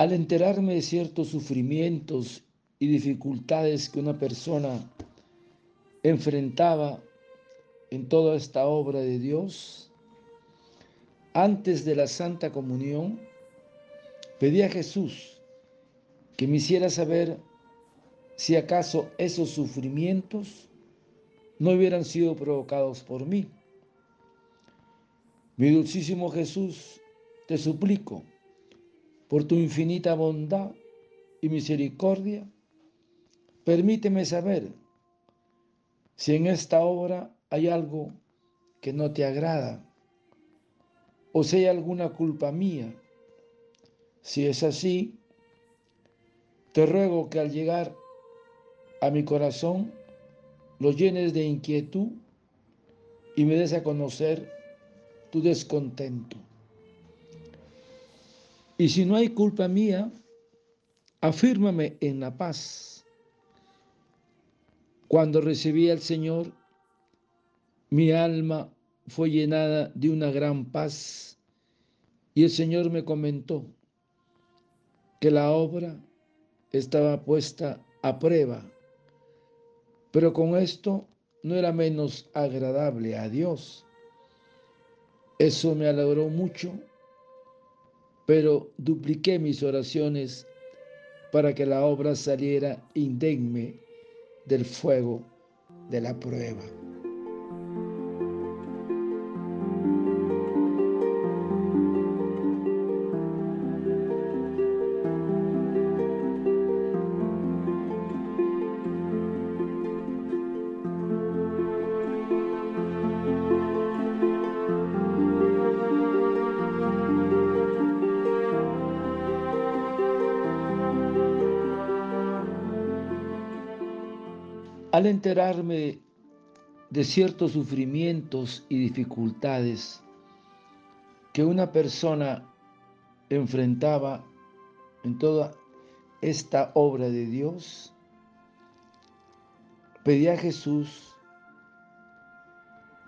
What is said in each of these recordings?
Al enterarme de ciertos sufrimientos y dificultades que una persona enfrentaba en toda esta obra de Dios, antes de la Santa Comunión, pedí a Jesús que me hiciera saber si acaso esos sufrimientos no hubieran sido provocados por mí. Mi dulcísimo Jesús, te suplico, por tu infinita bondad y misericordia, permíteme saber si en esta obra hay algo que no te agrada o si hay alguna culpa mía. Si es así, te ruego que al llegar a mi corazón lo llenes de inquietud y me des a conocer tu descontento. Y si no hay culpa mía, afírmame en la paz. Cuando recibí al Señor, mi alma fue llenada de una gran paz. Y el Señor me comentó que la obra estaba puesta a prueba, pero con esto no era menos agradable a Dios. Eso me alegró mucho, pero dupliqué mis oraciones para que la obra saliera indemne del fuego de la prueba. Al enterarme de ciertos sufrimientos y dificultades que una persona enfrentaba en toda esta obra de Dios, pedí a Jesús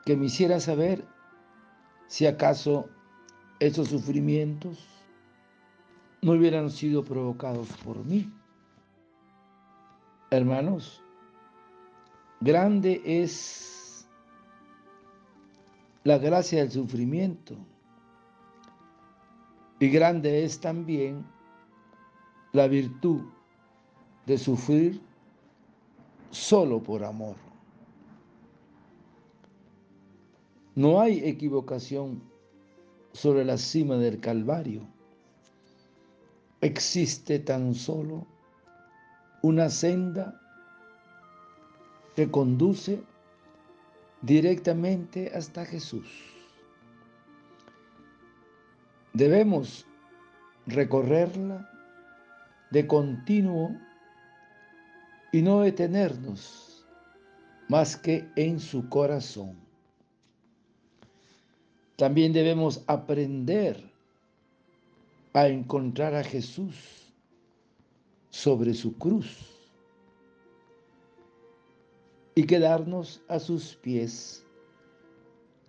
que me hiciera saber si acaso esos sufrimientos no hubieran sido provocados por mí. Hermanos, Grande es la gracia del sufrimiento y grande es también la virtud de sufrir solo por amor. No hay equivocación sobre la cima del Calvario. Existe tan solo una senda que conduce directamente hasta Jesús. Debemos recorrerla de continuo y no detenernos más que en su corazón. También debemos aprender a encontrar a Jesús sobre su cruz y quedarnos a sus pies,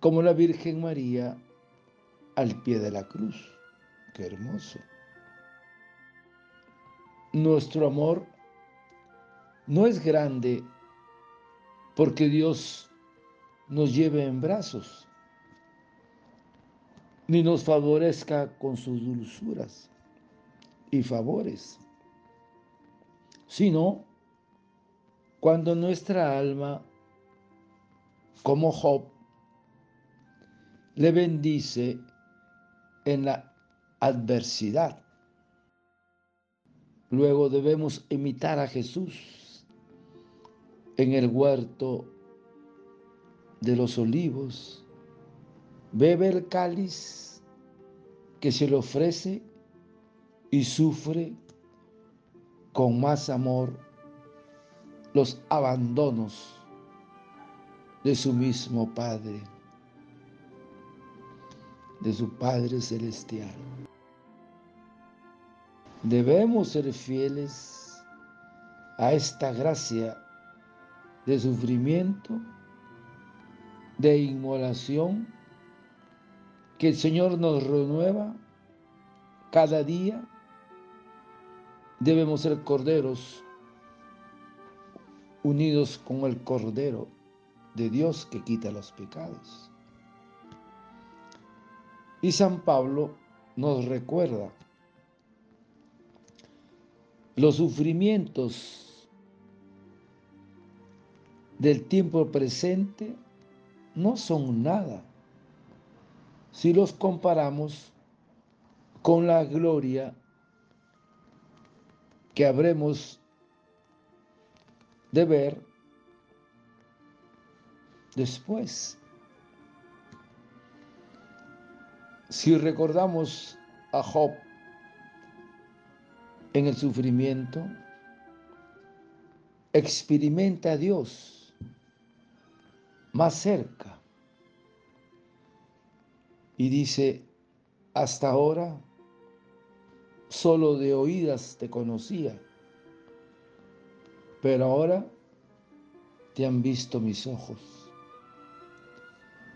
como la Virgen María al pie de la cruz. Qué hermoso. Nuestro amor no es grande porque Dios nos lleve en brazos, ni nos favorezca con sus dulzuras y favores, sino cuando nuestra alma, como Job, le bendice en la adversidad. Luego debemos imitar a Jesús en el huerto de los olivos. Bebe el cáliz que se le ofrece y sufre con más amor los abandonos de su mismo Padre, de su Padre Celestial. Debemos ser fieles a esta gracia de sufrimiento, de inmolación, que el Señor nos renueva cada día debemos ser corderos unidos con el cordero de Dios que quita los pecados. Y San Pablo nos recuerda los sufrimientos del tiempo presente no son nada si los comparamos con la gloria que habremos de ver después. Si recordamos a Job en el sufrimiento, experimenta a Dios más cerca y dice, hasta ahora solo de oídas te conocía, pero ahora te han visto mis ojos.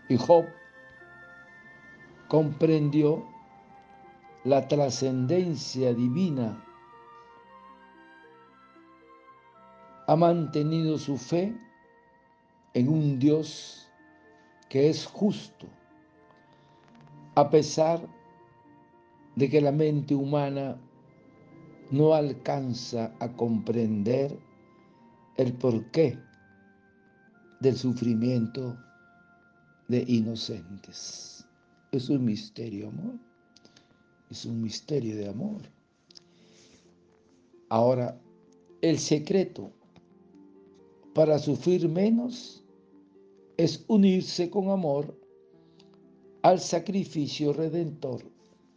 Y Job comprendió la trascendencia divina ha mantenido su fe en un Dios que es justo, a pesar de que la mente humana no alcanza a comprender el porqué del sufrimiento de inocentes. Es un misterio, amor. Es un misterio de amor. Ahora, el secreto para sufrir menos es unirse con amor al sacrificio redentor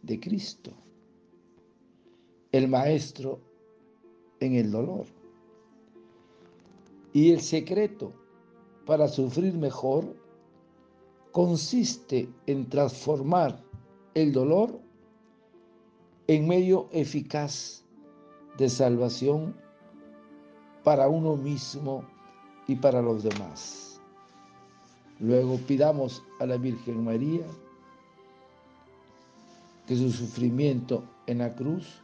de Cristo, el Maestro en el dolor. Y el secreto para sufrir mejor consiste en transformar el dolor en medio eficaz de salvación para uno mismo y para los demás. Luego pidamos a la Virgen María que su sufrimiento en la cruz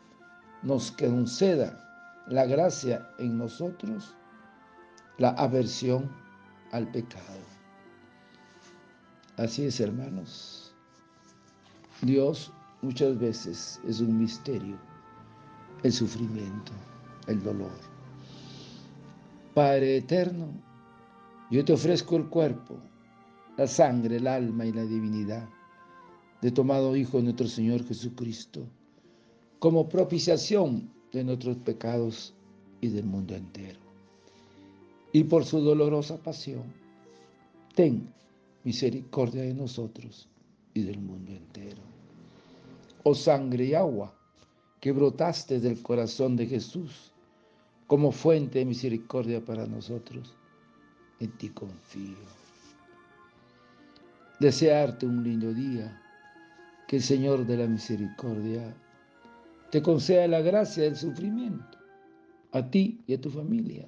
nos conceda la gracia en nosotros, la aversión al pecado. Así es, hermanos. Dios muchas veces es un misterio, el sufrimiento, el dolor. Padre eterno, yo te ofrezco el cuerpo, la sangre, el alma y la divinidad de tomado Hijo de nuestro Señor Jesucristo, como propiciación de nuestros pecados y del mundo entero. Y por su dolorosa pasión, ten misericordia de nosotros y del mundo entero. Oh sangre y agua que brotaste del corazón de Jesús, como fuente de misericordia para nosotros. En ti confío. Desearte un lindo día, que el Señor de la misericordia te conceda la gracia del sufrimiento, a ti y a tu familia.